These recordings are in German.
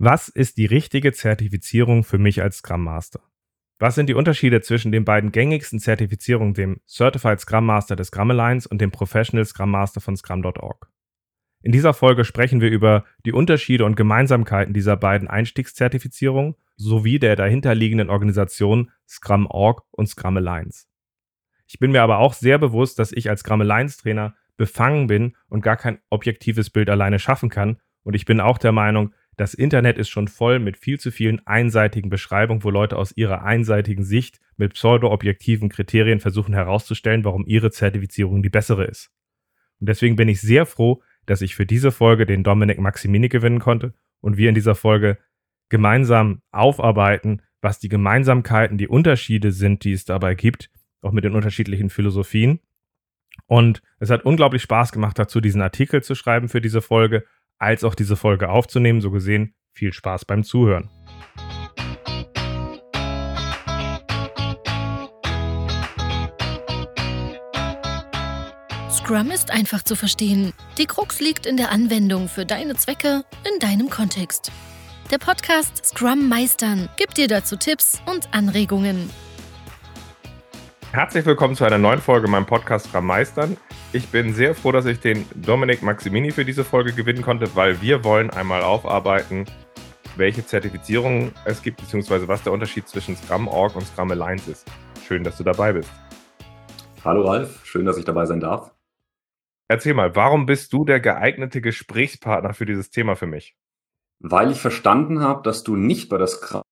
Was ist die richtige Zertifizierung für mich als Scrum Master? Was sind die Unterschiede zwischen den beiden gängigsten Zertifizierungen, dem Certified Scrum Master des Scrum Alliance und dem Professional Scrum Master von Scrum.org? In dieser Folge sprechen wir über die Unterschiede und Gemeinsamkeiten dieser beiden Einstiegszertifizierungen sowie der dahinterliegenden Organisation Scrum.org und Scrum Alliance. Ich bin mir aber auch sehr bewusst, dass ich als Scrum Alliance Trainer befangen bin und gar kein objektives Bild alleine schaffen kann. Und ich bin auch der Meinung, das Internet ist schon voll mit viel zu vielen einseitigen Beschreibungen, wo Leute aus ihrer einseitigen Sicht mit pseudo-objektiven Kriterien versuchen herauszustellen, warum ihre Zertifizierung die bessere ist. Und deswegen bin ich sehr froh, dass ich für diese Folge den Dominik Maximini gewinnen konnte und wir in dieser Folge gemeinsam aufarbeiten, was die Gemeinsamkeiten, die Unterschiede sind, die es dabei gibt, auch mit den unterschiedlichen Philosophien. Und es hat unglaublich Spaß gemacht, dazu diesen Artikel zu schreiben für diese Folge als auch diese Folge aufzunehmen. So gesehen, viel Spaß beim Zuhören. Scrum ist einfach zu verstehen. Die Krux liegt in der Anwendung für deine Zwecke in deinem Kontext. Der Podcast Scrum Meistern gibt dir dazu Tipps und Anregungen. Herzlich willkommen zu einer neuen Folge meinem Podcast Scrum Meistern. Ich bin sehr froh, dass ich den Dominik Maximini für diese Folge gewinnen konnte, weil wir wollen einmal aufarbeiten, welche Zertifizierungen es gibt, beziehungsweise was der Unterschied zwischen Scrum.org und Scrum Alliance ist. Schön, dass du dabei bist. Hallo Ralf, schön, dass ich dabei sein darf. Erzähl mal, warum bist du der geeignete Gesprächspartner für dieses Thema für mich? Weil ich verstanden habe, dass du nicht bei der Scrum,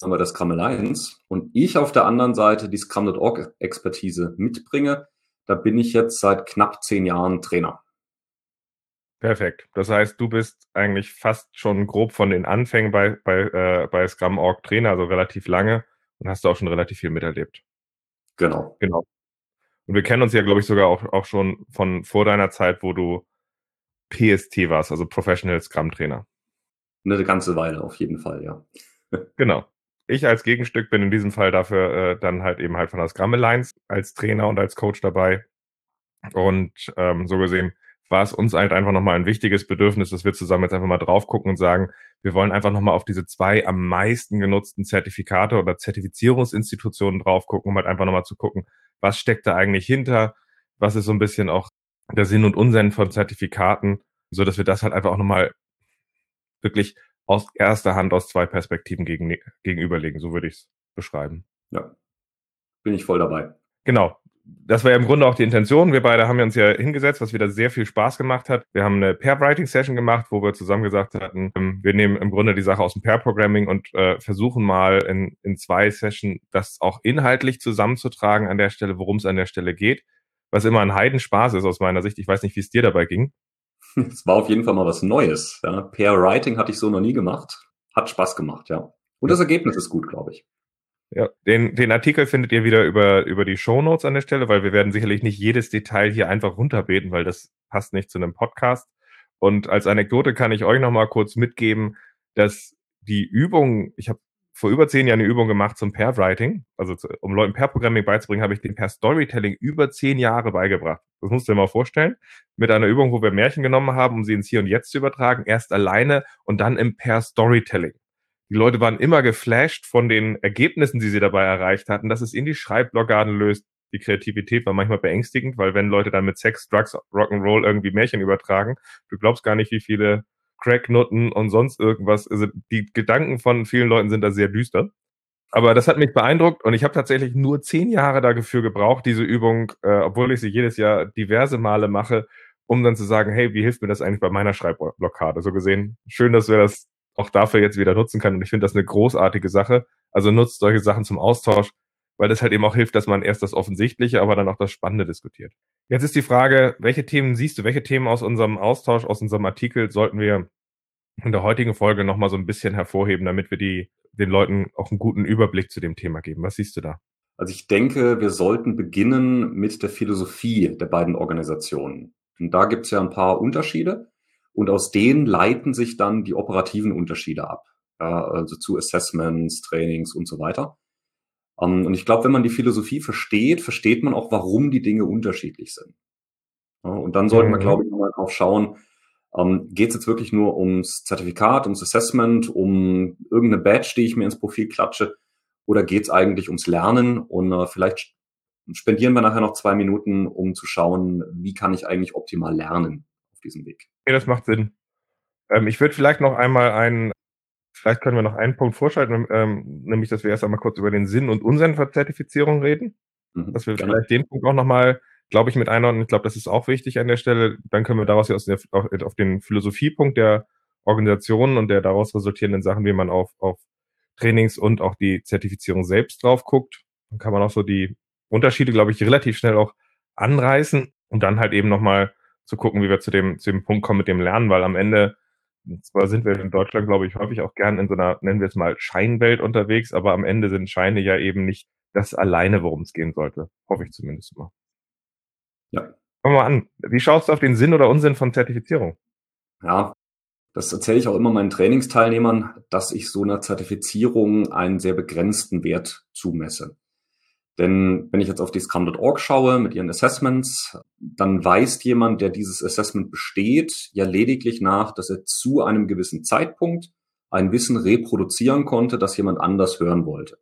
bei der Scrum Alliance und ich auf der anderen Seite die Scrum.org Expertise mitbringe, da bin ich jetzt seit knapp zehn Jahren Trainer. Perfekt. Das heißt, du bist eigentlich fast schon grob von den Anfängen bei, bei, äh, bei Scrum.org Trainer, also relativ lange und hast du auch schon relativ viel miterlebt. Genau. Genau. Und wir kennen uns ja, glaube ich, sogar auch, auch schon von vor deiner Zeit, wo du PST warst, also Professional Scrum Trainer. Eine ganze Weile auf jeden Fall, ja. genau ich als Gegenstück bin in diesem Fall dafür äh, dann halt eben halt von der Scrum Alliance als Trainer und als Coach dabei. Und ähm, so gesehen war es uns halt einfach nochmal ein wichtiges Bedürfnis, dass wir zusammen jetzt einfach mal drauf gucken und sagen, wir wollen einfach nochmal auf diese zwei am meisten genutzten Zertifikate oder Zertifizierungsinstitutionen drauf gucken, um halt einfach nochmal zu gucken, was steckt da eigentlich hinter, was ist so ein bisschen auch der Sinn und Unsinn von Zertifikaten, so dass wir das halt einfach auch nochmal wirklich aus erster Hand aus zwei Perspektiven gegen, gegenüberlegen. So würde ich es beschreiben. Ja, bin ich voll dabei. Genau. Das war ja im Grunde auch die Intention. Wir beide haben uns ja hingesetzt, was wieder sehr viel Spaß gemacht hat. Wir haben eine Pair-Writing-Session gemacht, wo wir zusammen gesagt hatten, ähm, wir nehmen im Grunde die Sache aus dem Pair-Programming und äh, versuchen mal in, in zwei Sessions das auch inhaltlich zusammenzutragen an der Stelle, worum es an der Stelle geht. Was immer ein Heidenspaß ist aus meiner Sicht. Ich weiß nicht, wie es dir dabei ging. Es war auf jeden Fall mal was Neues. Ja. Pair Writing hatte ich so noch nie gemacht. Hat Spaß gemacht, ja. Und das Ergebnis ist gut, glaube ich. Ja, den, den Artikel findet ihr wieder über, über die Show Notes an der Stelle, weil wir werden sicherlich nicht jedes Detail hier einfach runterbeten, weil das passt nicht zu einem Podcast. Und als Anekdote kann ich euch noch mal kurz mitgeben, dass die Übung, ich habe vor über zehn Jahren eine Übung gemacht zum Pair-Writing. Also zu, um Leuten Pair-Programming beizubringen, habe ich den Pair-Storytelling über zehn Jahre beigebracht. Das musst du dir mal vorstellen. Mit einer Übung, wo wir Märchen genommen haben, um sie ins Hier und Jetzt zu übertragen. Erst alleine und dann im Pair-Storytelling. Die Leute waren immer geflasht von den Ergebnissen, die sie dabei erreicht hatten, dass es in die Schreibblockaden löst. Die Kreativität war manchmal beängstigend, weil wenn Leute dann mit Sex, Drugs, Rock'n'Roll irgendwie Märchen übertragen, du glaubst gar nicht, wie viele Cracknutten und sonst irgendwas. Also die Gedanken von vielen Leuten sind da sehr düster. Aber das hat mich beeindruckt und ich habe tatsächlich nur zehn Jahre dafür gebraucht, diese Übung, äh, obwohl ich sie jedes Jahr diverse Male mache, um dann zu sagen, hey, wie hilft mir das eigentlich bei meiner Schreibblockade? So gesehen, schön, dass wir das auch dafür jetzt wieder nutzen können. Und ich finde das eine großartige Sache. Also nutzt solche Sachen zum Austausch, weil das halt eben auch hilft, dass man erst das Offensichtliche, aber dann auch das Spannende diskutiert. Jetzt ist die Frage, welche Themen siehst du, welche Themen aus unserem Austausch, aus unserem Artikel sollten wir in der heutigen Folge nochmal so ein bisschen hervorheben, damit wir die, den Leuten auch einen guten Überblick zu dem Thema geben. Was siehst du da? Also ich denke, wir sollten beginnen mit der Philosophie der beiden Organisationen. Und da gibt es ja ein paar Unterschiede und aus denen leiten sich dann die operativen Unterschiede ab. Ja, also zu Assessments, Trainings und so weiter. Ähm, und ich glaube, wenn man die Philosophie versteht, versteht man auch, warum die Dinge unterschiedlich sind. Und dann sollten mhm. wir, glaube ich, mal drauf schauen, Ähm, Geht es jetzt wirklich nur ums Zertifikat, ums Assessment, um irgendeine Badge, die ich mir ins Profil klatsche? Oder geht es eigentlich ums Lernen? Und äh, vielleicht spendieren wir nachher noch zwei Minuten, um zu schauen, wie kann ich eigentlich optimal lernen auf diesem Weg. Ja, das macht Sinn. Ähm, ich würde vielleicht noch einmal einen, vielleicht können wir noch einen Punkt vorschalten, ähm, nämlich, dass wir erst einmal kurz über den Sinn und Unsinn von Zertifizierung reden. Mhm, dass wir gerne. vielleicht den Punkt auch nochmal glaube ich, mit einordnen. Ich glaube, das ist auch wichtig an der Stelle. Dann können wir daraus ja aus der, auf, auf den Philosophiepunkt der Organisationen und der daraus resultierenden Sachen, wie man auf, auf Trainings und auch die Zertifizierung selbst drauf guckt. Dann kann man auch so die Unterschiede, glaube ich, relativ schnell auch anreißen und dann halt eben nochmal zu gucken, wie wir zu dem, zu dem Punkt kommen mit dem Lernen, weil am Ende, zwar sind wir in Deutschland, glaube ich, häufig auch gern in so einer, nennen wir es mal, Scheinwelt unterwegs, aber am Ende sind Scheine ja eben nicht das alleine, worum es gehen sollte. Hoffe ich zumindest immer. Ja. Fangen wir mal an. Wie schaust du auf den Sinn oder Unsinn von Zertifizierung? Ja, das erzähle ich auch immer meinen Trainingsteilnehmern, dass ich so einer Zertifizierung einen sehr begrenzten Wert zumesse. Denn wenn ich jetzt auf die Scrum.org schaue mit ihren Assessments, dann weist jemand, der dieses Assessment besteht, ja lediglich nach, dass er zu einem gewissen Zeitpunkt ein Wissen reproduzieren konnte, das jemand anders hören wollte.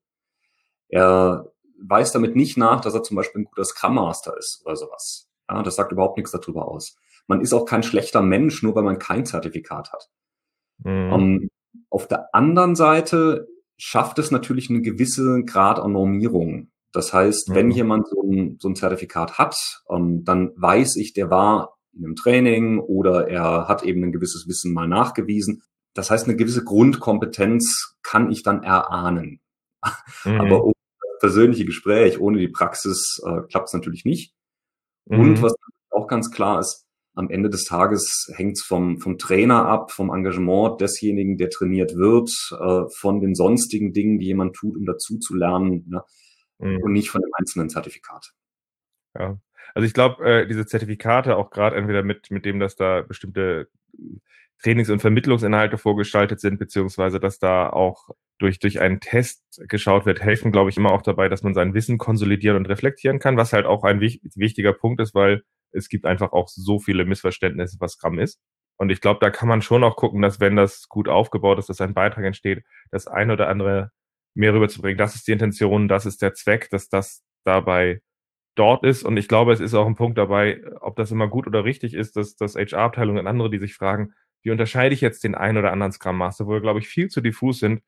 Er weist damit nicht nach, dass er zum Beispiel ein guter Scrum Master ist oder sowas. Ja, das sagt überhaupt nichts darüber aus. Man ist auch kein schlechter Mensch, nur weil man kein Zertifikat hat. Mhm. Um, ähm, auf der anderen Seite schafft es natürlich einen gewissen Grad an Normierung. Das heißt, mhm. wenn jemand so ein, so ein Zertifikat hat, um, ähm, dann weiß ich, der war in einem Training oder er hat eben ein gewisses Wissen mal nachgewiesen. Das heißt, eine gewisse Grundkompetenz kann ich dann erahnen. Mhm. Aber persönliche Gespräch ohne die Praxis äh, klappt es natürlich nicht. Mhm. Und was auch ganz klar ist, am Ende des Tages hängt es vom, vom Trainer ab, vom Engagement desjenigen, der trainiert wird, äh, von den sonstigen Dingen, die jemand tut, um dazu zu lernen, ne? Mhm. und nicht von dem einzelnen Zertifikat. Ja, also ich glaube, äh, diese Zertifikate auch gerade entweder mit, mit dem, dass da bestimmte Trainings- und Vermittlungsinhalte vorgestaltet sind, beziehungsweise dass da auch durch, durch einen Test geschaut wird, helfen, glaube ich, immer auch dabei, dass man sein Wissen konsolidieren und reflektieren kann, was halt auch ein wich wichtiger Punkt ist, weil es gibt einfach auch so viele Missverständnisse, was Scrum ist. Und ich glaube, da kann man schon auch gucken, dass wenn das gut aufgebaut ist, dass ein Beitrag entsteht, das ein oder andere mehr rüberzubringen. Das ist die Intention, das ist der Zweck, dass das dabei dort ist. Und ich glaube, es ist auch ein Punkt dabei, ob das immer gut oder richtig ist, dass, dass HR-Abteilungen und andere, die sich fragen, wie unterscheide ich jetzt den einen oder anderen Scrum Master, wo wir, glaube ich, viel zu diffus sind,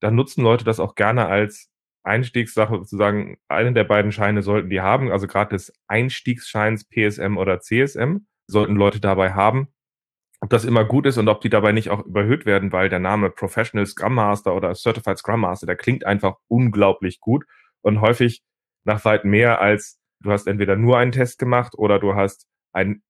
dann nutzen Leute das auch gerne als Einstiegssache zu sagen, einen der beiden Scheine sollten die haben, also gerade des Einstiegsscheins PSM oder CSM sollten Leute dabei haben. Ob das immer gut ist und ob die dabei nicht auch überhöht werden, weil der Name Professional Scrum Master oder Certified Scrum Master, der klingt einfach unglaublich gut und häufig nach weit mehr als du hast entweder nur einen Test gemacht oder du hast ein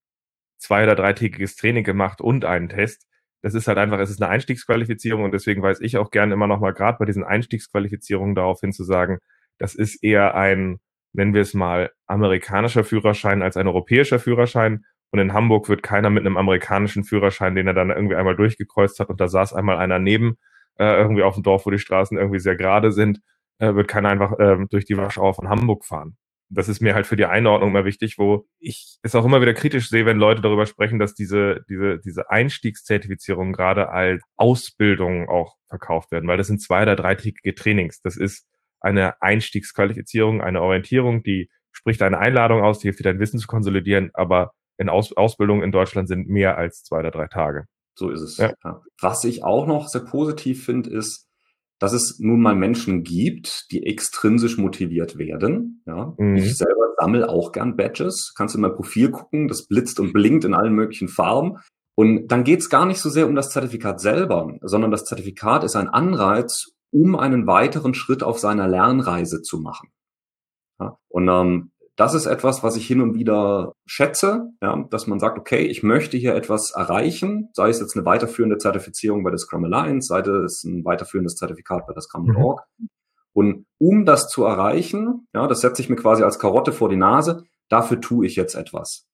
zwei- oder dreitägiges Training gemacht und einen Test das ist halt einfach, es ist eine Einstiegsqualifizierung und deswegen weiß ich auch gerne immer noch mal gerade bei diesen Einstiegsqualifizierungen darauf hin zu sagen, das ist eher ein, nennen wir es mal, amerikanischer Führerschein als ein europäischer Führerschein. Und in Hamburg wird keiner mit einem amerikanischen Führerschein, den er dann irgendwie einmal durchgekreuzt hat und da saß einmal einer neben, äh, irgendwie auf dem Dorf, wo die Straßen irgendwie sehr gerade sind, äh, wird keiner einfach äh, durch die Warschau von Hamburg fahren das ist mir halt für die Einordnung immer wichtig, wo ich es auch immer wieder kritisch sehe, wenn Leute darüber sprechen, dass diese, diese, diese Einstiegszertifizierungen gerade als Ausbildung auch verkauft werden, weil das sind zwei oder dreitägige Trainings. Das ist eine Einstiegsqualifizierung, eine Orientierung, die spricht eine Einladung aus, die hilft dir dein Wissen zu konsolidieren, aber in Aus Ausbildung in Deutschland sind mehr als zwei oder drei Tage. So ist es. Ja. Was ich auch noch sehr positiv finde, ist, dass es nun mal Menschen gibt, die extrinsisch motiviert werden. Ja, mhm. ich selber sammle auch gern Badges. Kannst du in mein Profil gucken, das blitzt und blinkt in allen möglichen Farben. Und dann geht es gar nicht so sehr um das Zertifikat selber, sondern das Zertifikat ist ein Anreiz, um einen weiteren Schritt auf seiner Lernreise zu machen. Ja, und ähm, das ist etwas, was ich hin und wieder schätze, ja, dass man sagt, okay, ich möchte hier etwas erreichen, sei es jetzt eine weiterführende Zertifizierung bei der Scrum Alliance, sei es ein weiterführendes Zertifikat bei der Scrum.org. Mhm. Und um das zu erreichen, ja, das setze ich mir quasi als Karotte vor die Nase, dafür tue ich jetzt etwas.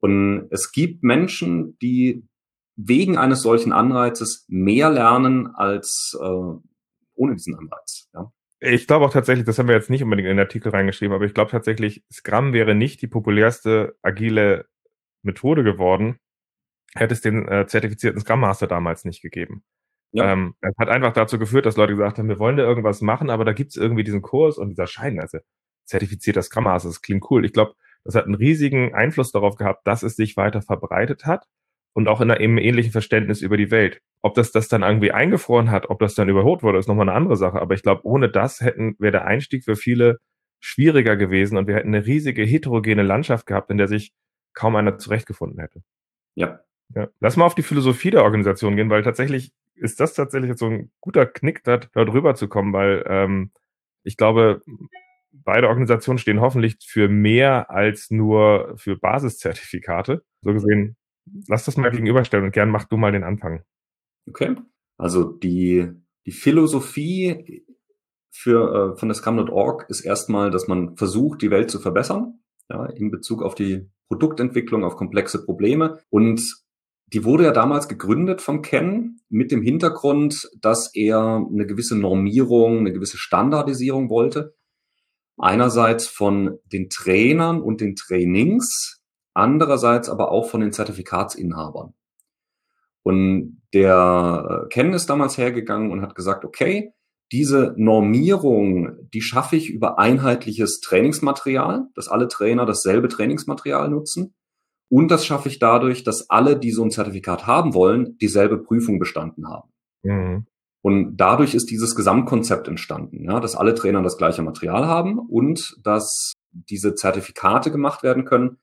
Und es gibt Menschen, die wegen eines solchen Anreizes mehr lernen als äh, ohne diesen Anreiz. Ja. Ich glaube auch tatsächlich, das haben wir jetzt nicht unbedingt in den Artikel reingeschrieben, aber ich glaube tatsächlich, Scrum wäre nicht die populärste agile Methode geworden, hätte es den äh, zertifizierten Scrum Master damals nicht gegeben. Ja. Ähm, es hat einfach dazu geführt, dass Leute gesagt haben, wir wollen da irgendwas machen, aber da gibt es irgendwie diesen Kurs und dieser Schein, also zertifizierter Scrum Master, das klingt cool. Ich glaube, das hat einen riesigen Einfluss darauf gehabt, dass es sich weiter verbreitet hat und auch in einem ähnlichen Verständnis über die Welt. Ob das das dann irgendwie eingefroren hat, ob das dann überholt wurde, ist nochmal eine andere Sache. Aber ich glaube, ohne das hätten, wäre der Einstieg für viele schwieriger gewesen und wir hätten eine riesige heterogene Landschaft gehabt, in der sich kaum einer zurechtgefunden hätte. Ja. ja. Lass mal auf die Philosophie der Organisation gehen, weil tatsächlich ist das tatsächlich jetzt so ein guter Knick, da, da drüber zu kommen, weil ähm, ich glaube, beide Organisationen stehen hoffentlich für mehr als nur für Basiszertifikate. So gesehen, lass das mal gegenüberstellen und gern mach du mal den Anfang. Okay. Also die, die Philosophie für, äh, von der Scrum.org ist erstmal, dass man versucht, die Welt zu verbessern, ja, in Bezug auf die Produktentwicklung, auf komplexe Probleme. Und die wurde ja damals gegründet von Ken mit dem Hintergrund, dass er eine gewisse Normierung, eine gewisse Standardisierung wollte. Einerseits von den Trainern und den Trainings, andererseits aber auch von den Zertifikatsinhabern. Und der äh, Ken ist damals hergegangen und hat gesagt, okay, diese Normierung, die schaffe ich über einheitliches Trainingsmaterial, dass alle Trainer dasselbe Trainingsmaterial nutzen. Und das schaffe ich dadurch, dass alle, die so ein Zertifikat haben wollen, dieselbe Prüfung bestanden haben. Mhm. Und dadurch ist dieses Gesamtkonzept entstanden, ja, dass alle Trainer das gleiche Material haben und dass diese Zertifikate gemacht werden können.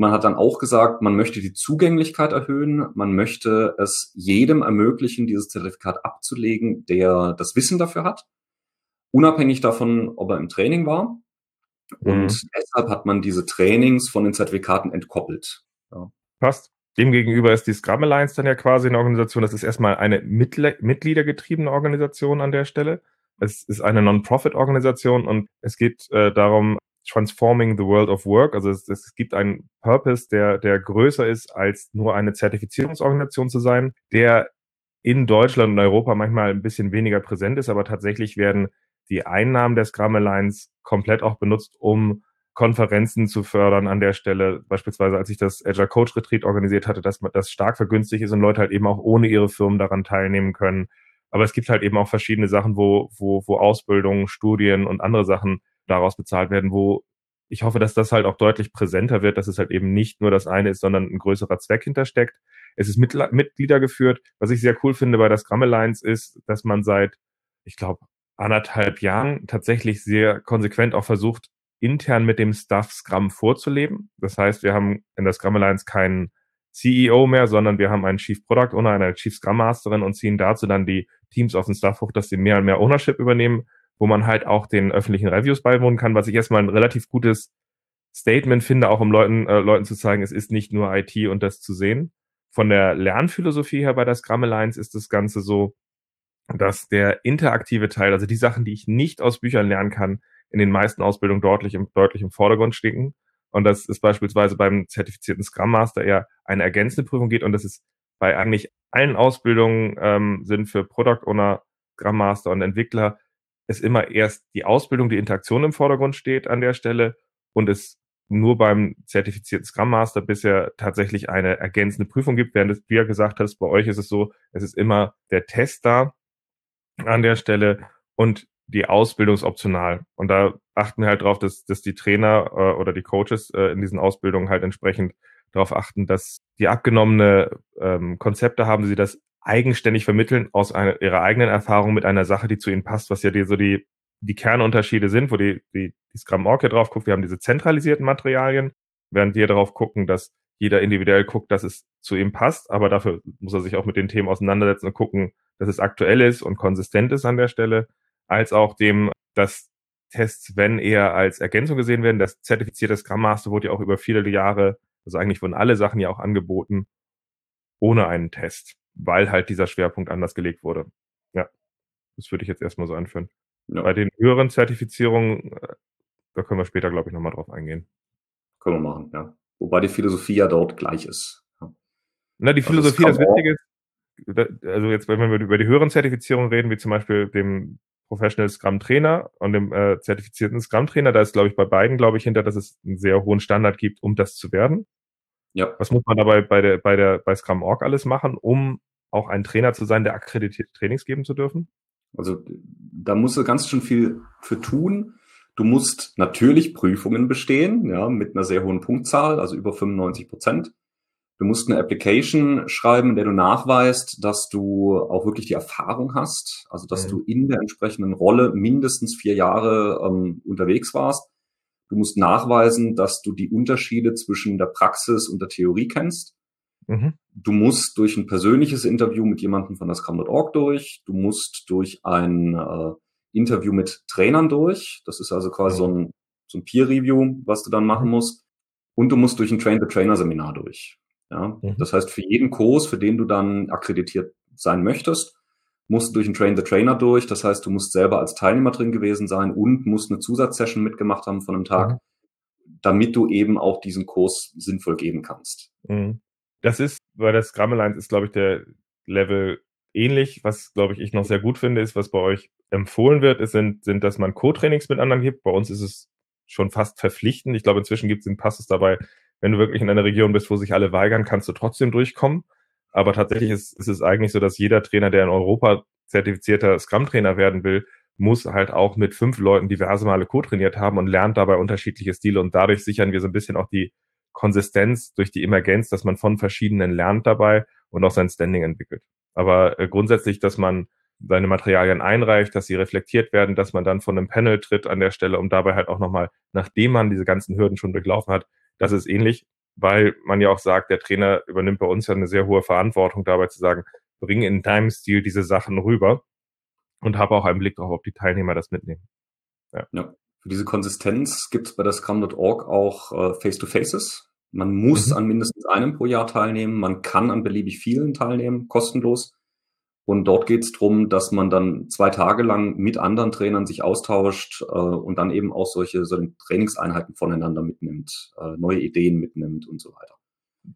Man hat dann auch gesagt, man möchte die Zugänglichkeit erhöhen, man möchte es jedem ermöglichen, dieses Zertifikat abzulegen, der das Wissen dafür hat, unabhängig davon, ob er im Training war. Und mhm. deshalb hat man diese Trainings von den Zertifikaten entkoppelt. Ja. Passt. Demgegenüber ist die Scrum Alliance dann ja quasi eine Organisation, das ist erstmal eine Mitgliedergetriebene Organisation an der Stelle. Es ist eine Non-Profit-Organisation und es geht äh, darum, Transforming the World of Work. Also es, es gibt einen Purpose, der, der größer ist, als nur eine Zertifizierungsorganisation zu sein, der in Deutschland und Europa manchmal ein bisschen weniger präsent ist, aber tatsächlich werden die Einnahmen der Scrum Alliance komplett auch benutzt, um Konferenzen zu fördern an der Stelle. Beispielsweise, als ich das Agile Coach Retreat organisiert hatte, dass das stark vergünstigt ist und Leute halt eben auch ohne ihre Firmen daran teilnehmen können. Aber es gibt halt eben auch verschiedene Sachen, wo, wo, wo Ausbildung, Studien und andere Sachen daraus bezahlt werden, wo ich hoffe, dass das halt auch deutlich präsenter wird, dass es halt eben nicht nur das eine ist, sondern ein größerer Zweck hintersteckt. Es ist Mitglieder geführt. Was ich sehr cool finde bei der Scrum Alliance ist, dass man seit, ich glaube, anderthalb Jahren tatsächlich sehr konsequent auch versucht, intern mit dem Stuff Scrum vorzuleben. Das heißt, wir haben in der Scrum Alliance keinen CEO mehr, sondern wir haben einen Chief Product Owner, eine Chief Scrum Masterin und ziehen dazu dann die Teams auf den Stuff hoch, dass sie mehr und mehr Ownership übernehmen, wo man halt auch den öffentlichen Reviews beiwohnen kann, was ich erstmal ein relativ gutes Statement finde, auch um Leuten, äh, Leuten zu zeigen, es ist nicht nur IT und das zu sehen. Von der Lernphilosophie her bei der Scrum Alliance ist das Ganze so, dass der interaktive Teil, also die Sachen, die ich nicht aus Büchern lernen kann, in den meisten Ausbildungen deutlich im, deutlich im Vordergrund stecken. Und das ist beispielsweise beim zertifizierten Scrum Master eher eine ergänzende Prüfung geht und das ist bei eigentlich allen Ausbildungen ähm, sind für Product Owner, Scrum Master und Entwickler es immer erst die Ausbildung, die Interaktion im Vordergrund steht an der Stelle und es nur beim zertifizierten Scrum Master bisher tatsächlich eine ergänzende Prüfung gibt, während es, wie er gesagt hat, bei euch ist es so, es ist immer der Test da an der Stelle und die Ausbildung ist optional. Und da achten wir halt drauf, dass, dass die Trainer äh, oder die Coaches äh, in diesen Ausbildungen halt entsprechend darauf achten, dass die abgenommene ähm, Konzepte haben, sie das eigenständig vermitteln aus einer, ihrer eigenen Erfahrung mit einer Sache, die zu ihnen passt, was ja die, so die, die Kernunterschiede sind, wo die, die, die Scrum Org hier drauf guckt. Wir haben diese zentralisierten Materialien, während wir darauf gucken, dass jeder individuell guckt, dass es zu ihm passt, aber dafür muss er sich auch mit den Themen auseinandersetzen und gucken, dass es aktuell ist und konsistent ist an der Stelle als auch dem, dass Tests, wenn eher als Ergänzung gesehen werden. Das zertifizierte Scrum Master wurde ja auch über viele Jahre, also eigentlich wurden alle Sachen ja auch angeboten, ohne einen Test, weil halt dieser Schwerpunkt anders gelegt wurde. Ja, das würde ich jetzt erstmal so anführen. Ja. Bei den höheren Zertifizierungen, äh, da können wir später, glaube ich, nochmal drauf eingehen. Können wir machen, ja. Wobei die Philosophie ja dort gleich ist. Ja. Na, die also Philosophie, das, das Wichtige ist, also jetzt, wenn wir über die höheren Zertifizierungen reden, wie zum Beispiel dem Professional Scrum Trainer und dem äh, zertifizierten Scrum Trainer. Da ist, glaube ich, bei beiden, glaube ich, hinter, dass es einen sehr hohen Standard gibt, um das zu werden. Ja. Was muss man dabei bei der, bei der, bei Scrum Org alles machen, um auch ein Trainer zu sein, der akkreditierte Trainings geben zu dürfen? Also da musst du ganz schön viel für tun. Du musst natürlich Prüfungen bestehen, ja, mit einer sehr hohen Punktzahl, also über 95 Prozent. Du musst eine Application schreiben, in der du nachweist, dass du auch wirklich die Erfahrung hast, also dass mhm. du in der entsprechenden Rolle mindestens vier Jahre ähm, unterwegs warst. Du musst nachweisen, dass du die Unterschiede zwischen der Praxis und der Theorie kennst. Mhm. Du musst durch ein persönliches Interview mit jemandem von der Scrum.org durch. Du musst durch ein äh, Interview mit Trainern durch. Das ist also quasi mhm. so ein, so ein Peer-Review, was du dann machen musst. Und du musst durch ein Train-the-Trainer-Seminar durch. Ja? Mhm. Das heißt, für jeden Kurs, für den du dann akkreditiert sein möchtest, musst du durch ein Train-the-Trainer durch. Das heißt, du musst selber als Teilnehmer drin gewesen sein und musst eine Zusatzsession mitgemacht haben von einem Tag, mhm. damit du eben auch diesen Kurs sinnvoll geben kannst. Mhm. Das ist, weil das Scrum Alliance ist, glaube ich, der Level ähnlich. Was, glaube ich, ich noch sehr gut finde, ist, was bei euch empfohlen wird, ist, sind, sind, dass man Co-Trainings mit anderen gibt. Bei uns ist es schon fast verpflichtend. Ich glaube, inzwischen gibt es den Passus dabei, wenn du wirklich in einer Region bist, wo sich alle weigern, kannst du trotzdem durchkommen. Aber tatsächlich ist, ist es eigentlich so, dass jeder Trainer, der in Europa zertifizierter Scrum-Trainer werden will, muss halt auch mit fünf Leuten diverse Male co-trainiert haben und lernt dabei unterschiedliche Stile. Und dadurch sichern wir so ein bisschen auch die Konsistenz durch die Emergenz, dass man von verschiedenen lernt dabei und auch sein Standing entwickelt. Aber äh, grundsätzlich, dass man seine Materialien einreicht, dass sie reflektiert werden, dass man dann von einem Panel tritt an der Stelle, um dabei halt auch nochmal, nachdem man diese ganzen Hürden schon durchlaufen hat, das ist ähnlich, weil man ja auch sagt, der Trainer übernimmt bei uns ja eine sehr hohe Verantwortung dabei zu sagen, bring in deinem Stil diese Sachen rüber und habe auch einen Blick darauf, ob die Teilnehmer das mitnehmen. Ja. ja. Für diese Konsistenz gibt es bei der Scrum.org auch äh, Face-to-Faces. Man muss mhm. an mindestens einem pro Jahr teilnehmen. Man kann an beliebig vielen teilnehmen, kostenlos. Und dort geht es darum, dass man dann zwei Tage lang mit anderen Trainern sich austauscht äh, und dann eben auch solche, solche Trainingseinheiten voneinander mitnimmt, äh, neue Ideen mitnimmt und so weiter.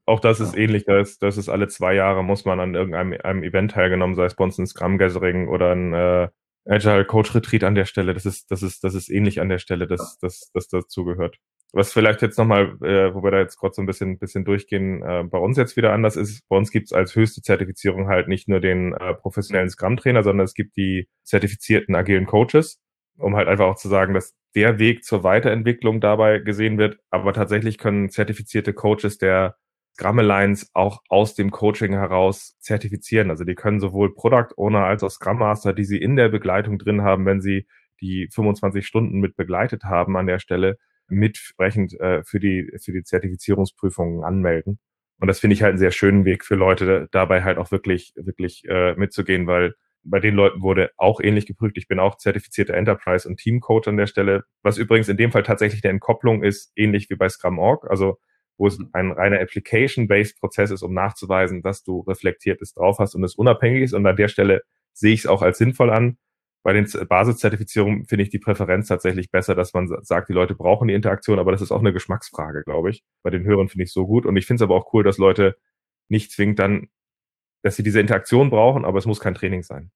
Auch das ist ja. ähnlich, das, das ist alle zwei Jahre muss man an irgendeinem einem Event teilgenommen, sei es bei uns ein Scrum Gathering oder ein äh, Agile Coach Retreat an der Stelle. Das ist, das ist, das ist ähnlich an der Stelle, dass, ja. dass, dass dazu gehört. Was vielleicht jetzt nochmal, äh, wo wir da jetzt gerade so ein bisschen, bisschen durchgehen, äh, bei uns jetzt wieder anders ist, bei uns gibt es als höchste Zertifizierung halt nicht nur den äh, professionellen Scrum-Trainer, sondern es gibt die zertifizierten agilen Coaches, um halt einfach auch zu sagen, dass der Weg zur Weiterentwicklung dabei gesehen wird. Aber tatsächlich können zertifizierte Coaches der Scrum Alliance auch aus dem Coaching heraus zertifizieren. Also die können sowohl Product Owner als auch Scrum Master, die sie in der Begleitung drin haben, wenn sie die 25 Stunden mit begleitet haben an der Stelle, mitsprechend äh, für die für die Zertifizierungsprüfungen anmelden. Und das finde ich halt einen sehr schönen Weg für Leute, dabei halt auch wirklich wirklich äh, mitzugehen, weil bei den Leuten wurde auch ähnlich geprüft. Ich bin auch zertifizierter Enterprise und Teamcoach an der Stelle, was übrigens in dem Fall tatsächlich eine Entkopplung ist, ähnlich wie bei Scrum.org, also wo es ein reiner Application-based Prozess ist, um nachzuweisen, dass du reflektiertes drauf hast und es unabhängig ist. Und an der Stelle sehe ich es auch als sinnvoll an, bei den Basiszertifizierungen finde ich die Präferenz tatsächlich besser, dass man sagt, die Leute brauchen die Interaktion, aber das ist auch eine Geschmacksfrage, glaube ich. Bei den Hörern finde ich so gut. Und ich finde es aber auch cool, dass Leute nicht zwingend dann, dass sie diese Interaktion brauchen, aber es muss kein Training sein.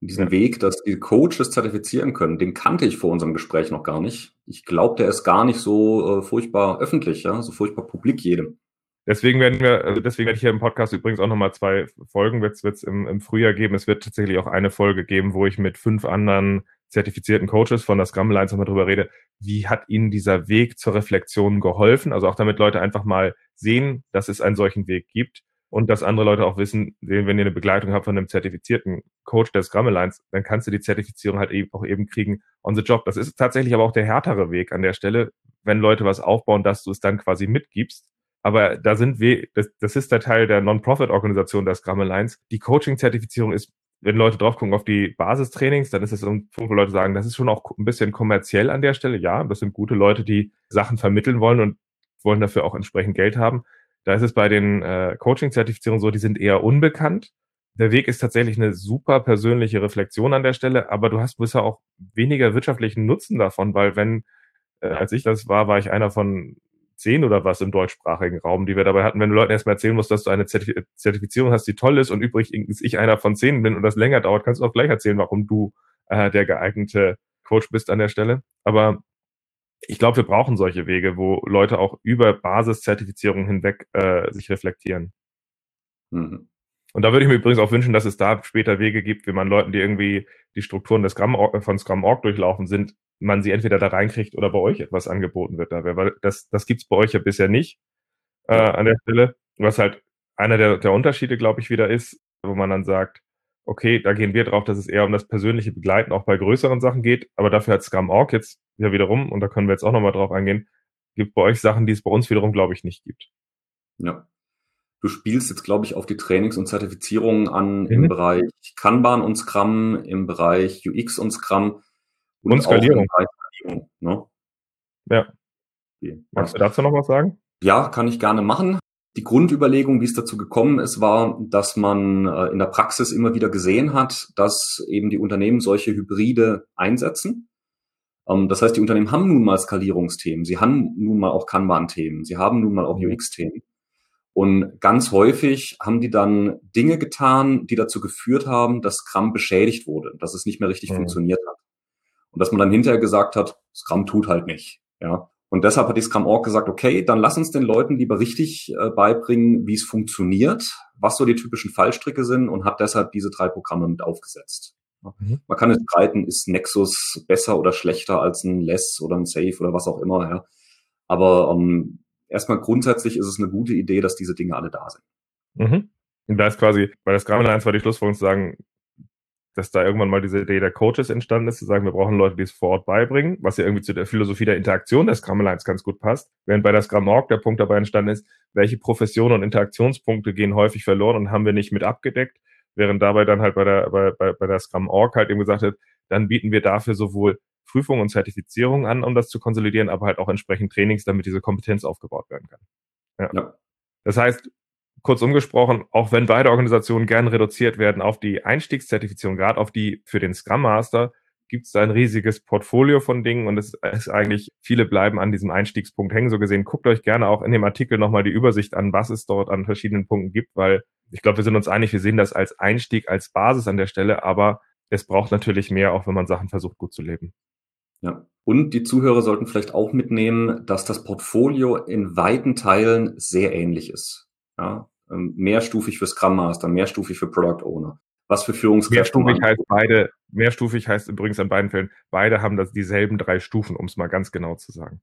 Diesen ja. Weg, dass die Coaches zertifizieren können, den kannte ich vor unserem Gespräch noch gar nicht. Ich glaube, der ist gar nicht so äh, furchtbar öffentlich, ja, so furchtbar publik jedem. Deswegen werden wir, also deswegen werde ich hier im Podcast übrigens auch nochmal zwei Folgen wird es im, im Frühjahr geben. Es wird tatsächlich auch eine Folge geben, wo ich mit fünf anderen zertifizierten Coaches von der Scrum Alliance nochmal drüber rede. Wie hat ihnen dieser Weg zur Reflexion geholfen? Also auch damit Leute einfach mal sehen, dass es einen solchen Weg gibt und dass andere Leute auch wissen, wenn ihr eine Begleitung habt von einem zertifizierten Coach der Scrum Alliance, dann kannst du die Zertifizierung halt eben auch eben kriegen on the job. Das ist tatsächlich aber auch der härtere Weg an der Stelle, wenn Leute was aufbauen, dass du es dann quasi mitgibst aber da sind wir, das, das ist der Teil der Non-Profit-Organisation der Scrum Alliance. Die Coaching-Zertifizierung ist, wenn Leute drauf gucken auf die Basistrainings, dann ist es ein Punkt, wo Leute sagen, das ist schon auch ein bisschen kommerziell an der Stelle. Ja, das sind gute Leute, die Sachen vermitteln wollen und wollen dafür auch entsprechend Geld haben. Da ist es bei den äh, Coaching-Zertifizierungen so, die sind eher unbekannt. Der Weg ist tatsächlich eine super persönliche Reflexion an der Stelle, aber du hast bisher auch weniger wirtschaftlichen Nutzen davon, weil wenn, äh, als ich das war, war ich einer von zehn oder was im deutschsprachigen Raum, die wir dabei hatten, wenn du Leuten erstmal erzählen musst, dass du eine Zertifizierung hast, die toll ist und übrigens ich einer von zehn bin und das länger dauert, kannst du auch gleich erzählen, warum du äh, der geeignete Coach bist an der Stelle. Aber ich glaube, wir brauchen solche Wege, wo Leute auch über Basiszertifizierung hinweg äh, sich reflektieren. Mhm. Und da würde ich mir übrigens auch wünschen, dass es da später Wege gibt, wie man Leuten, die irgendwie die Strukturen des Scrum, von Scrum.org durchlaufen sind, man sie entweder da reinkriegt oder bei euch etwas angeboten wird. Da, weil das, das gibt's bei euch ja bisher nicht äh, an der Stelle. Was halt einer der, der Unterschiede, glaube ich, wieder ist, wo man dann sagt, okay, da gehen wir drauf, dass es eher um das persönliche Begleiten auch bei größeren Sachen geht, aber dafür hat Scrum.org jetzt ja wiederum, und da können wir jetzt auch nochmal drauf eingehen, gibt bei euch Sachen, die es bei uns wiederum, glaube ich, nicht gibt. Ja. Du spielst jetzt, glaube ich, auf die Trainings und Zertifizierungen an mhm. im Bereich Kanban und Scrum, im Bereich UX und Scrum und, und Skalierung. Skalierung ne? Ja. Okay. Magst du dazu noch was sagen? Ja, kann ich gerne machen. Die Grundüberlegung, wie es dazu gekommen ist, war, dass man äh, in der Praxis immer wieder gesehen hat, dass eben die Unternehmen solche Hybride einsetzen. Ähm, das heißt, die Unternehmen haben nun mal Skalierungsthemen, sie haben nun mal auch Kanban-Themen, sie haben nun mal auch mhm. UX-Themen. Und ganz häufig haben die dann Dinge getan, die dazu geführt haben, dass Scrum beschädigt wurde, dass es nicht mehr richtig mhm. funktioniert hat. Und dass man dann hinterher gesagt hat, Scrum tut halt nicht. Ja. Und deshalb hat die Scrum.org gesagt, okay, dann lass uns den Leuten lieber richtig äh, beibringen, wie es funktioniert, was so die typischen Fallstricke sind und hat deshalb diese drei Programme mit aufgesetzt. Mhm. Man kann es streiten, ist Nexus besser oder schlechter als ein Less oder ein Safe oder was auch immer. Ja. Aber ähm, erstmal grundsätzlich ist es eine gute Idee, dass diese Dinge alle da sind. Mhm. Und da ist quasi, bei der Scrum Alliance war die Schlussfolgerung zu sagen, dass da irgendwann mal diese Idee der Coaches entstanden ist, zu sagen, wir brauchen Leute, die es vor Ort beibringen, was ja irgendwie zu der Philosophie der Interaktion der Scrum Alliance ganz gut passt. Während bei der Scrum Org der Punkt dabei entstanden ist, welche Professionen und Interaktionspunkte gehen häufig verloren und haben wir nicht mit abgedeckt, während dabei dann halt bei der, bei, bei, bei der Scrum Org halt eben gesagt hat, dann bieten wir dafür sowohl Prüfungen und Zertifizierungen an, um das zu konsolidieren, aber halt auch entsprechend Trainings, damit diese Kompetenz aufgebaut werden kann. Ja. ja. Das heißt, kurz umgesprochen, auch wenn beide Organisationen gern reduziert werden auf die Einstiegszertifizierung, gerade auf die für den Scrum Master, gibt es da ein riesiges Portfolio von Dingen und es ist eigentlich, viele bleiben an diesem Einstiegspunkt hängen. So gesehen, guckt euch gerne auch in dem Artikel nochmal die Übersicht an, was es dort an verschiedenen Punkten gibt, weil ich glaube, wir sind uns einig, wir sehen das als Einstieg, als Basis an der Stelle, aber es braucht natürlich mehr, auch wenn man Sachen versucht, gut zu leben. Ja. Und die Zuhörer sollten vielleicht auch mitnehmen, dass das Portfolio in weiten Teilen sehr ähnlich ist. Ja, ähm, mehrstufig für Scrum Master, mehrstufig für Product Owner. Was für Führungskräfte. Mehrstufig heißt beide, mehrstufig heißt übrigens an beiden Fällen, beide haben das dieselben drei Stufen, um es mal ganz genau zu sagen.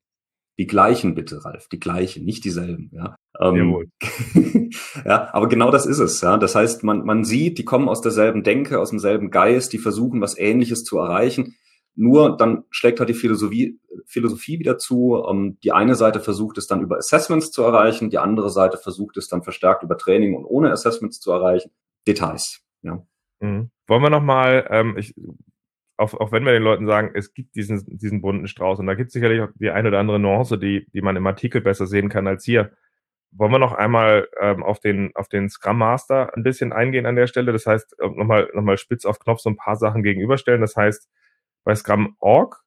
Die gleichen bitte, Ralf, die gleichen, nicht dieselben. Ja, ähm, ja aber genau das ist es. Ja, das heißt, man man sieht, die kommen aus derselben Denke, aus demselben Geist, die versuchen, was Ähnliches zu erreichen. Nur dann schlägt halt die Philosophie, Philosophie wieder zu. Ähm, die eine Seite versucht es dann über Assessments zu erreichen, die andere Seite versucht es dann verstärkt über Training und ohne Assessments zu erreichen. Details. Ja. Mhm. Wollen wir nochmal, ähm, ich, auch, auch wenn wir den Leuten sagen, es gibt diesen, diesen bunten Strauß und da gibt es sicherlich auch die eine oder andere Nuance, die, die man im Artikel besser sehen kann als hier. Wollen wir noch einmal ähm, auf den auf den Scrum Master ein bisschen eingehen an der Stelle? Das heißt, nochmal noch mal spitz auf Knopf so ein paar Sachen gegenüberstellen. Das heißt, bei Scrum.org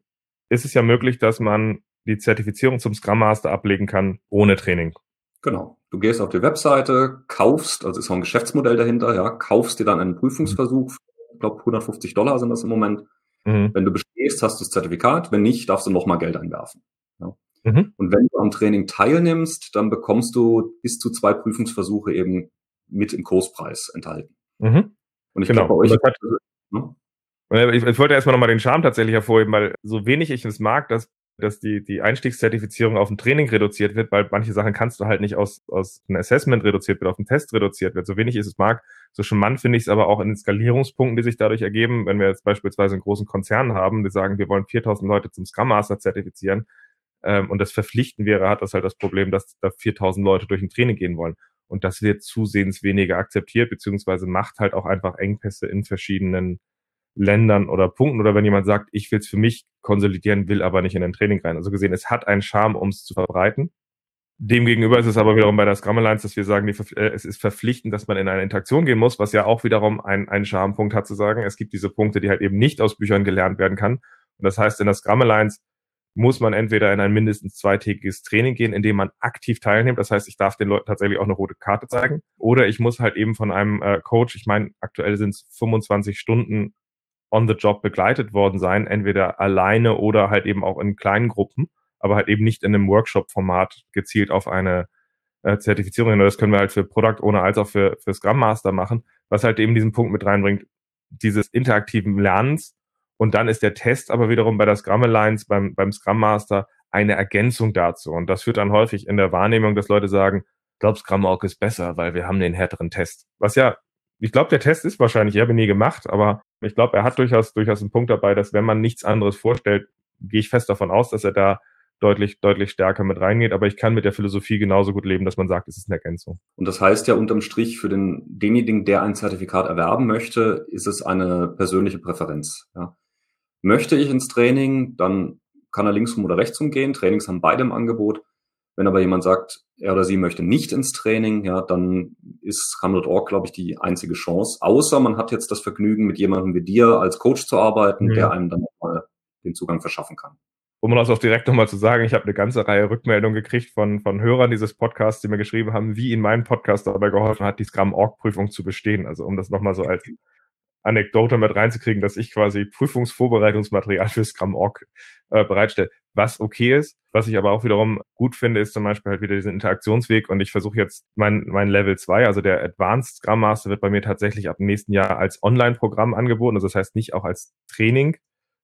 ist es ja möglich, dass man die Zertifizierung zum Scrum Master ablegen kann ohne Training. Genau. Du gehst auf die Webseite, kaufst, also ist auch ein Geschäftsmodell dahinter, ja, kaufst dir dann einen Prüfungsversuch, ich glaube 150 Dollar sind das im Moment. Mhm. Wenn du bestehst, hast du das Zertifikat, wenn nicht, darfst du nochmal Geld einwerfen. Ja. Mhm. Und wenn du am Training teilnimmst, dann bekommst du bis zu zwei Prüfungsversuche eben mit im Kurspreis enthalten. Mhm. Und ich genau. glaube, bei euch. Hat, ne? Ich, ich wollte erstmal nochmal den Charme tatsächlich hervorheben, weil so wenig ich es mag, dass dass die, die Einstiegszertifizierung auf ein Training reduziert wird, weil manche Sachen kannst du halt nicht aus, aus einem Assessment reduziert wird, auf einen Test reduziert wird. So wenig ich es mag, so charmant finde ich es aber auch in den Skalierungspunkten, die sich dadurch ergeben, wenn wir jetzt beispielsweise einen großen Konzern haben, die sagen, wir wollen 4000 Leute zum Scrum Master zertifizieren, ähm, und das verpflichten wäre, hat das halt das Problem, dass da 4000 Leute durch ein Training gehen wollen. Und das wird zusehends weniger akzeptiert, beziehungsweise macht halt auch einfach Engpässe in verschiedenen Ländern oder Punkten oder wenn jemand sagt, ich will es für mich konsolidieren, will aber nicht in ein Training rein. Also gesehen, es hat einen Charme, um es zu verbreiten. Demgegenüber ist es aber wiederum bei der Scrum Alliance, dass wir sagen, die, äh, es ist verpflichtend, dass man in eine Interaktion gehen muss, was ja auch wiederum ein, einen Charmepunkt hat zu sagen, es gibt diese Punkte, die halt eben nicht aus Büchern gelernt werden kann. Und das heißt, in der Scrum Alliance muss man entweder in ein mindestens zweitägiges Training gehen, in dem man aktiv teilnimmt. Das heißt, ich darf den Leuten tatsächlich auch eine rote Karte zeigen. Oder ich muss halt eben von einem äh, Coach, ich meine, aktuell sind es 25 Stunden on the job begleitet worden sein, entweder alleine oder halt eben auch in kleinen Gruppen. aber halt eben nicht in einem Workshop-Format gezielt auf eine äh, Zertifizierung. Das können wir halt für Product Owner als auch für, für Scrum Master machen, was halt eben diesen Punkt mit reinbringt, dieses interaktiven Lernens. Und dann ist der Test aber wiederum bei der Scrum Alliance, beim, beim Scrum Master eine Ergänzung dazu. Und das führt dann häufig in der Wahrnehmung, dass Leute sagen, glaub, Scrum Org ist besser, weil wir haben den härteren Test. Was ja, ich glaube, der Test ist wahrscheinlich, ich habe ihn nie gemacht, aber ich glaube, er hat durchaus, durchaus einen Punkt dabei, dass wenn man nichts anderes vorstellt, gehe ich fest davon aus, dass er da deutlich, deutlich stärker mit reingeht. Aber ich kann mit der Philosophie genauso gut leben, dass man sagt, es ist eine Ergänzung. Und das heißt ja unterm Strich für den, denjenigen, der ein Zertifikat erwerben möchte, ist es eine persönliche Präferenz. Ja. Möchte ich ins Training, dann kann er links rum oder rechts rumgehen. Trainings haben beide im Angebot. Wenn aber jemand sagt, er oder sie möchte nicht ins Training, ja, dann ist Scrum.org, glaube ich, die einzige Chance. Außer man hat jetzt das Vergnügen, mit jemandem wie dir als Coach zu arbeiten, ja. der einem dann mal den Zugang verschaffen kann um das auch direkt nochmal zu sagen, ich habe eine ganze Reihe Rückmeldungen gekriegt von, von Hörern dieses Podcasts, die mir geschrieben haben, wie ihnen mein Podcast dabei geholfen hat, die Scrum-Org-Prüfung zu bestehen. Also um das nochmal so als Anekdote mit reinzukriegen, dass ich quasi Prüfungsvorbereitungsmaterial für Scrum-Org äh, bereitstelle, was okay ist. Was ich aber auch wiederum gut finde, ist zum Beispiel halt wieder diesen Interaktionsweg und ich versuche jetzt mein, mein Level 2, also der Advanced Scrum Master wird bei mir tatsächlich ab dem nächsten Jahr als Online-Programm angeboten, also das heißt nicht auch als Training,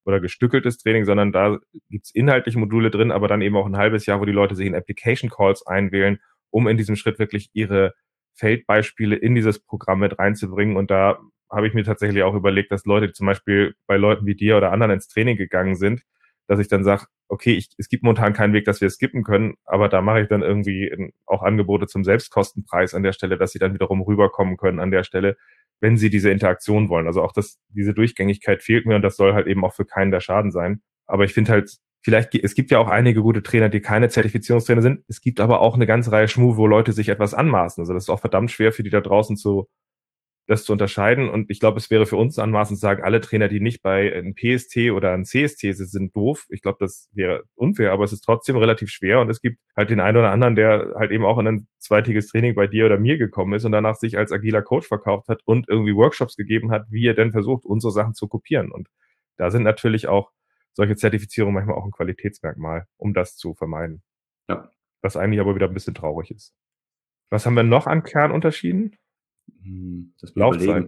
oder gestückeltes Training, sondern da gibt's inhaltliche Module drin, aber dann eben auch ein halbes Jahr, wo die Leute sich in Application Calls einwählen, um in diesem Schritt wirklich ihre Feldbeispiele in dieses Programm mit reinzubringen. Und da habe ich mir tatsächlich auch überlegt, dass Leute zum Beispiel bei Leuten wie dir oder anderen ins Training gegangen sind, dass ich dann sage, okay, ich, es gibt momentan keinen Weg, dass wir es skippen können, aber da mache ich dann irgendwie auch Angebote zum Selbstkostenpreis an der Stelle, dass sie dann wiederum rüberkommen können an der Stelle, wenn sie diese Interaktion wollen. Also auch das, diese Durchgängigkeit fehlt mir und das soll halt eben auch für keinen der Schaden sein. Aber ich finde halt, vielleicht, es gibt ja auch einige gute Trainer, die keine Zertifizierungstrainer sind. Es gibt aber auch eine ganze Reihe Schmu, wo Leute sich etwas anmaßen. Also das ist auch verdammt schwer für die da draußen zu, das zu unterscheiden. Und ich glaube, es wäre für uns anmaßend zu sagen, alle Trainer, die nicht bei einem PST oder einem CST sind, sind doof. Ich glaube, das wäre unfair, aber es ist trotzdem relativ schwer. Und es gibt halt den einen oder anderen, der halt eben auch in ein zweitägiges Training bei dir oder mir gekommen ist und danach sich als agiler Coach verkauft hat und irgendwie Workshops gegeben hat, wie er denn versucht, unsere Sachen zu kopieren. Und da sind natürlich auch solche Zertifizierungen manchmal auch ein Qualitätsmerkmal, um das zu vermeiden. Ja. Was eigentlich aber wieder ein bisschen traurig ist. Was haben wir noch an Kernunterschieden? Hm, Laufzeit.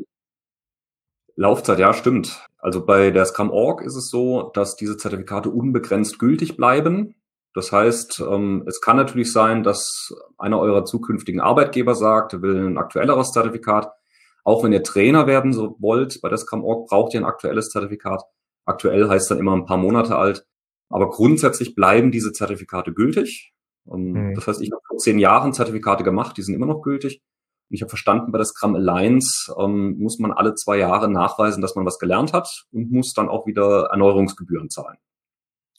Laufzeit, ja, stimmt. Also bei der Scrum.org ist es so, dass diese Zertifikate unbegrenzt gültig bleiben. Das heißt, ähm, es kann natürlich sein, dass einer eurer zukünftigen Arbeitgeber sagt, er will ein aktuelleres Zertifikat. Auch wenn ihr Trainer werden wollt, bei der Scrum.org braucht ihr ein aktuelles Zertifikat. Aktuell heißt dann immer ein paar Monate alt. Aber grundsätzlich bleiben diese Zertifikate gültig. Mhm. Das heißt, ich habe vor zehn Jahren Zertifikate gemacht, die sind immer noch gültig. Und ich habe verstanden, bei der Scrum Alliance ähm, muss man alle zwei Jahre nachweisen, dass man was gelernt hat und muss dann auch wieder Erneuerungsgebühren zahlen.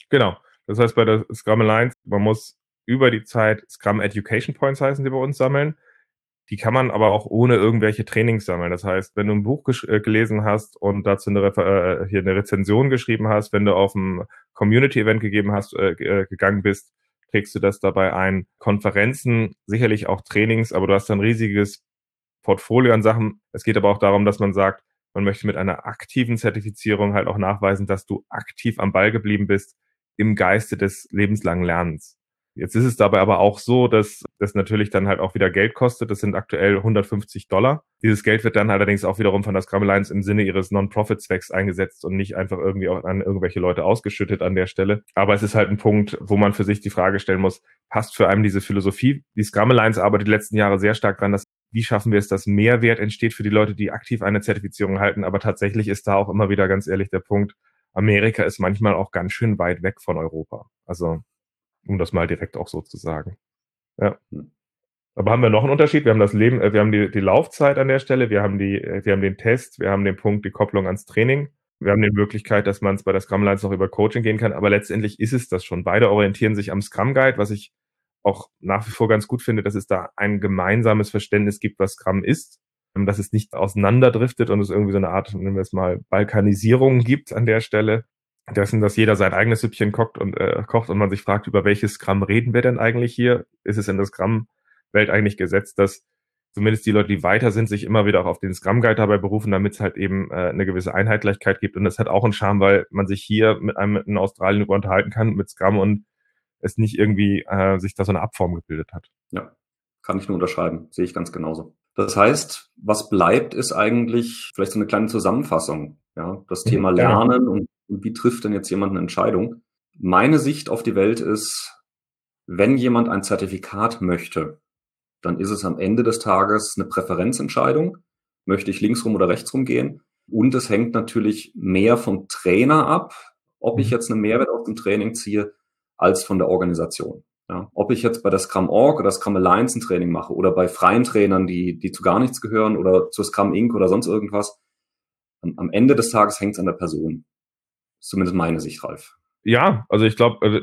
Genau. Das heißt, bei der Scrum Alliance, man muss über die Zeit Scrum Education Points heißen sie bei uns sammeln. Die kann man aber auch ohne irgendwelche Trainings sammeln. Das heißt, wenn du ein Buch äh, gelesen hast und dazu eine, äh, hier eine Rezension geschrieben hast, wenn du auf ein Community-Event gegeben hast, äh, äh gegangen bist, trägst du das dabei ein. Konferenzen, sicherlich auch Trainings, aber du hast ein riesiges Portfolio an Sachen. Es geht aber auch darum, dass man sagt, man möchte mit einer aktiven Zertifizierung halt auch nachweisen, dass du aktiv am Ball geblieben bist im Geiste des lebenslangen Lernens. Jetzt ist es dabei aber auch so, dass das natürlich dann halt auch wieder Geld kostet. Das sind aktuell 150 Dollar. Dieses Geld wird dann allerdings auch wiederum von der Scrum Alliance im Sinne ihres Non-Profit-Zwecks eingesetzt und nicht einfach irgendwie auch an irgendwelche Leute ausgeschüttet an der Stelle. Aber es ist halt ein Punkt, wo man für sich die Frage stellen muss, passt für einen diese Philosophie? Die Scrum Alliance arbeitet die letzten Jahre sehr stark dran, dass wie schaffen wir es, dass Mehrwert entsteht für die Leute, die aktiv eine Zertifizierung halten. Aber tatsächlich ist da auch immer wieder ganz ehrlich der Punkt, Amerika ist manchmal auch ganz schön weit weg von Europa. Also um das mal direkt auch so zu sagen. Ja. Hm. Aber haben wir noch einen Unterschied? Wir haben das Leben, äh, wir haben die, die Laufzeit an der Stelle, wir haben die, äh, wir haben den Test, wir haben den Punkt, die Kopplung ans Training. Wir haben die Möglichkeit, dass man es bei der Scrum Alliance noch über Coaching gehen kann, aber letztendlich ist es das schon. Beide orientieren sich am Scrum Guide, was ich auch nach wie vor ganz gut finde, dass es da ein gemeinsames Verständnis gibt, was Scrum ist, ähm, dass es nicht auseinanderdriftet und es irgendwie so eine Art, nennen wir es mal, Balkanisierung gibt an der Stelle, dessen, dass jeder sein eigenes Süppchen kocht und äh, kocht und man sich fragt, über welches Gramm reden wir denn eigentlich hier? Ist es in der Scrum-Welt eigentlich gesetzt, dass zumindest die Leute, die weiter sind, sich immer wieder auch auf den Scrum Guide dabei berufen, damit es halt eben äh, eine gewisse Einheitlichkeit gibt. Und das hat auch einen Charme, weil man sich hier mit einem in Australien über unterhalten kann mit Scrum und es nicht irgendwie äh, sich da so eine Abform gebildet hat. Ja, kann ich nur unterschreiben, sehe ich ganz genauso. Das heißt, was bleibt, ist eigentlich vielleicht so eine kleine Zusammenfassung. Ja, das mhm, Thema Lernen und, und wie trifft denn jetzt jemand eine Entscheidung? Meine Sicht auf die Welt ist, wenn jemand ein Zertifikat möchte, dann ist es am Ende des Tages eine Präferenzentscheidung. Möchte ich linksrum oder rechtsrum gehen? Und es hängt natürlich mehr vom Trainer ab, ob ich mhm. jetzt einen Mehrwert aus dem Training ziehe, als von der Organisation. Ja, ob ich jetzt bei der Scrum Org oder Scrum Alliance ein Training mache oder bei freien Trainern, die, die zu gar nichts gehören oder zur Scrum Inc. oder sonst irgendwas, am Ende des Tages hängt es an der Person. Zumindest meine Sicht, Ralf. Ja, also ich glaube, also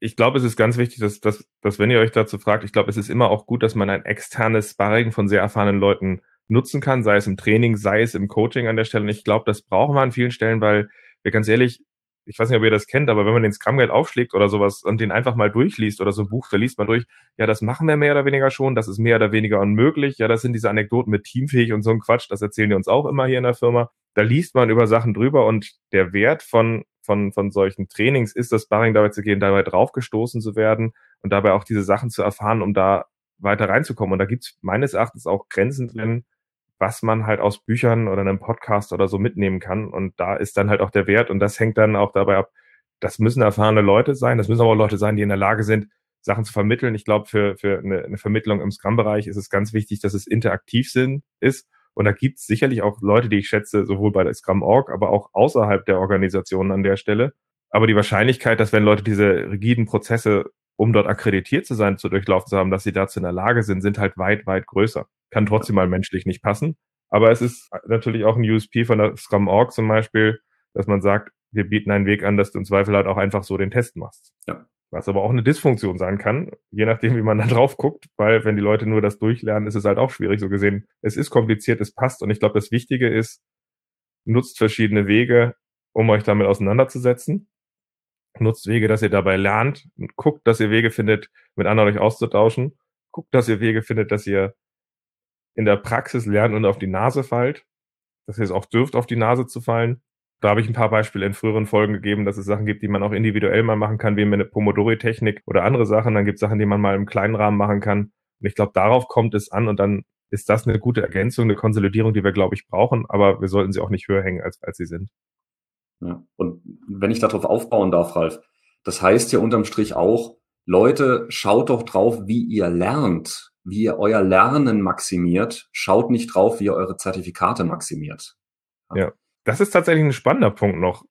ich glaube, es ist ganz wichtig, dass, dass, dass wenn ihr euch dazu fragt, ich glaube, es ist immer auch gut, dass man ein externes Sparring von sehr erfahrenen Leuten nutzen kann, sei es im Training, sei es im Coaching an der Stelle. Und ich glaube, das brauchen wir an vielen Stellen, weil wir ganz ehrlich, ich weiß nicht, ob ihr das kennt, aber wenn man den Scrum Guide aufschlägt oder sowas und den einfach mal durchliest oder so ein Buch, da liest man durch, ja, das machen wir mehr oder weniger schon, das ist mehr oder weniger unmöglich, ja, das sind diese Anekdoten mit teamfähig und so ein Quatsch, das erzählen die uns auch immer hier in der Firma. Da liest man über Sachen drüber und der Wert von, von, von solchen Trainings ist das Sparring dabei zu gehen, dabei draufgestoßen zu werden und dabei auch diese Sachen zu erfahren, um da weiter reinzukommen. Und da gibt es meines Erachtens auch Grenzen drin, was man halt aus Büchern oder einem Podcast oder so mitnehmen kann. Und da ist dann halt auch der Wert und das hängt dann auch dabei ab, das müssen erfahrene Leute sein, das müssen aber Leute sein, die in der Lage sind, Sachen zu vermitteln. Ich glaube, für, für eine, eine Vermittlung im Scrum-Bereich ist es ganz wichtig, dass es interaktiv sind, ist. Und da gibt es sicherlich auch Leute, die ich schätze, sowohl bei der Scrum-Org, aber auch außerhalb der Organisationen an der Stelle. Aber die Wahrscheinlichkeit, dass wenn Leute diese rigiden Prozesse, um dort akkreditiert zu sein, zu durchlaufen zu haben, dass sie dazu in der Lage sind, sind halt weit, weit größer kann trotzdem mal menschlich nicht passen. Aber es ist natürlich auch ein USP von der Scrum Org zum Beispiel, dass man sagt, wir bieten einen Weg an, dass du im Zweifel halt auch einfach so den Test machst. Ja. Was aber auch eine Dysfunktion sein kann, je nachdem, wie man da drauf guckt, weil wenn die Leute nur das durchlernen, ist es halt auch schwierig so gesehen. Es ist kompliziert, es passt und ich glaube, das Wichtige ist, nutzt verschiedene Wege, um euch damit auseinanderzusetzen. Nutzt Wege, dass ihr dabei lernt, guckt, dass ihr Wege findet, mit anderen euch auszutauschen. Guckt, dass ihr Wege findet, dass ihr in der Praxis lernt und auf die Nase fallt, dass ihr es auch dürft, auf die Nase zu fallen. Da habe ich ein paar Beispiele in früheren Folgen gegeben, dass es Sachen gibt, die man auch individuell mal machen kann, wie eine Pomodori-Technik oder andere Sachen. Dann gibt es Sachen, die man mal im kleinen Rahmen machen kann. Und ich glaube, darauf kommt es an und dann ist das eine gute Ergänzung, eine Konsolidierung, die wir, glaube ich, brauchen, aber wir sollten sie auch nicht höher hängen, als, als sie sind. Ja. Und wenn ich darauf aufbauen darf, Ralf, das heißt ja unterm Strich auch, Leute, schaut doch drauf, wie ihr lernt wie ihr euer Lernen maximiert, schaut nicht drauf, wie ihr eure Zertifikate maximiert. Ja, das ist tatsächlich ein spannender Punkt noch.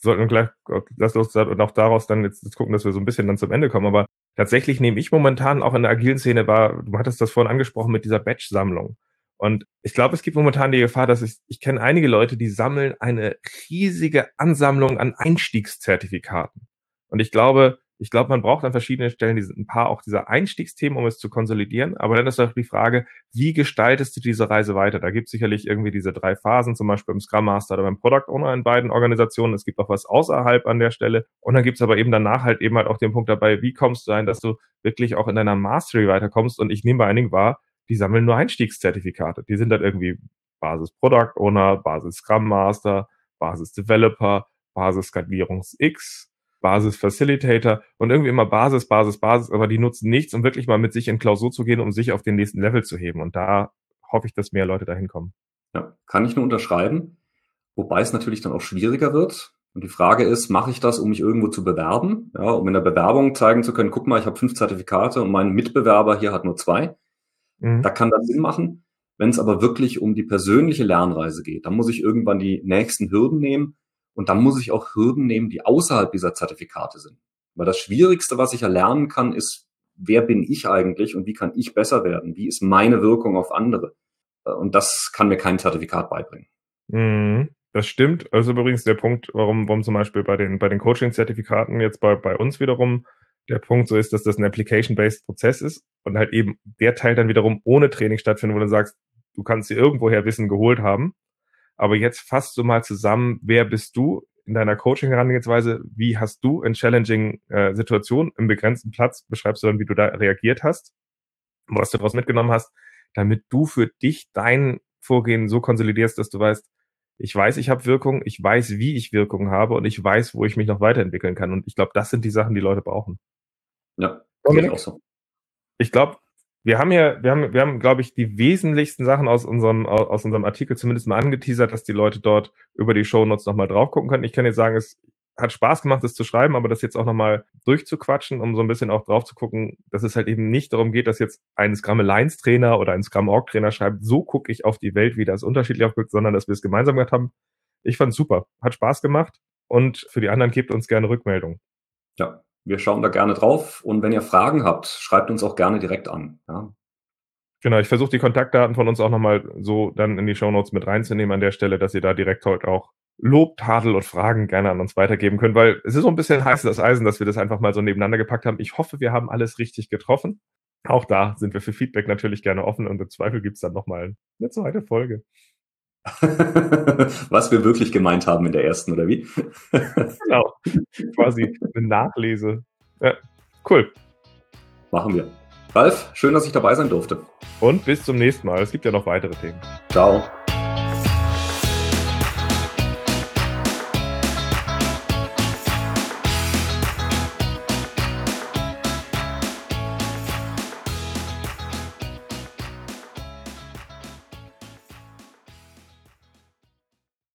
Sollten wir gleich, lass uns und auch daraus dann jetzt, gucken, dass wir so ein bisschen dann zum Ende kommen. Aber tatsächlich nehme ich momentan auch in der agilen Szene wahr, du hattest das vorhin angesprochen mit dieser Batch-Sammlung. Und ich glaube, es gibt momentan die Gefahr, dass ich, ich kenne einige Leute, die sammeln eine riesige Ansammlung an Einstiegszertifikaten. Und ich glaube, ich glaube, man braucht an verschiedenen Stellen diese, ein paar auch dieser Einstiegsthemen, um es zu konsolidieren. Aber dann ist auch die Frage, wie gestaltest du diese Reise weiter? Da gibt es sicherlich irgendwie diese drei Phasen, zum Beispiel beim Scrum Master oder beim Product Owner in beiden Organisationen. Es gibt auch was außerhalb an der Stelle. Und dann gibt es aber eben danach halt eben halt auch den Punkt dabei, wie kommst du ein, dass du wirklich auch in deiner Mastery weiterkommst? Und ich nehme bei einigen wahr, die sammeln nur Einstiegszertifikate. Die sind dann irgendwie Basis Product Owner, Basis Scrum Master, Basis Developer, Basis Skalierungs X, Basis Facilitator und irgendwie immer Basis, Basis, Basis, aber die nutzen nichts, um wirklich mal mit sich in Klausur zu gehen, um sich auf den nächsten Level zu heben. Und da hoffe ich, dass mehr Leute dahin kommen. Ja, kann ich nur unterschreiben. Wobei es natürlich dann auch schwieriger wird. Und die Frage ist, mache ich das, um mich irgendwo zu bewerben? Ja, um in der Bewerbung zeigen zu können, guck mal, ich habe fünf Zertifikate und mein Mitbewerber hier hat nur zwei. Mhm. Da kann das Sinn machen. Wenn es aber wirklich um die persönliche Lernreise geht, dann muss ich irgendwann die nächsten Hürden nehmen und dann muss ich auch Hürden nehmen, die außerhalb dieser Zertifikate sind. Weil das Schwierigste, was ich erlernen kann, ist, wer bin ich eigentlich und wie kann ich besser werden? Wie ist meine Wirkung auf andere? Und das kann mir kein Zertifikat beibringen. Mhm, das stimmt. Also übrigens der Punkt, warum, warum zum Beispiel bei den, bei den Coaching-Zertifikaten jetzt bei, bei uns wiederum der Punkt so ist, dass das ein Application-based Prozess ist und halt eben der Teil dann wiederum ohne Training stattfindet, wo du sagst, du kannst dir irgendwoher Wissen geholt haben aber jetzt fasst du mal zusammen, wer bist du in deiner Coaching-Herangehensweise? Wie hast du in challenging äh, Situationen im begrenzten Platz, beschreibst du dann, wie du da reagiert hast, was du daraus mitgenommen hast, damit du für dich dein Vorgehen so konsolidierst, dass du weißt, ich weiß, ich habe Wirkung, ich weiß, wie ich Wirkung habe und ich weiß, wo ich mich noch weiterentwickeln kann. Und ich glaube, das sind die Sachen, die Leute brauchen. Ja, Dominik, auch so. Ich glaube, wir haben ja, wir haben, wir haben, glaube ich, die wesentlichsten Sachen aus unserem, aus unserem Artikel zumindest mal angeteasert, dass die Leute dort über die Shownotes nochmal drauf gucken können. Ich kann jetzt sagen, es hat Spaß gemacht, das zu schreiben, aber das jetzt auch nochmal durchzuquatschen, um so ein bisschen auch drauf zu gucken, dass es halt eben nicht darum geht, dass jetzt ein Scrum Alliance Trainer oder ein Scrum Org Trainer schreibt, so gucke ich auf die Welt, wie das unterschiedlich aufguckt, sondern dass wir es gemeinsam gemacht haben. Ich fand super, hat Spaß gemacht und für die anderen gebt uns gerne Rückmeldung. Ja, wir schauen da gerne drauf und wenn ihr Fragen habt, schreibt uns auch gerne direkt an. Ja. Genau, ich versuche die Kontaktdaten von uns auch nochmal so dann in die Show Notes mit reinzunehmen an der Stelle, dass ihr da direkt heute auch Lob, Tadel und Fragen gerne an uns weitergeben könnt, weil es ist so ein bisschen heiß das Eisen, dass wir das einfach mal so nebeneinander gepackt haben. Ich hoffe, wir haben alles richtig getroffen. Auch da sind wir für Feedback natürlich gerne offen und im Zweifel gibt's dann nochmal eine zweite Folge. Was wir wirklich gemeint haben in der ersten, oder wie? genau. Quasi eine Nachlese. Ja, cool. Machen wir. Ralf, schön, dass ich dabei sein durfte. Und bis zum nächsten Mal. Es gibt ja noch weitere Themen. Ciao.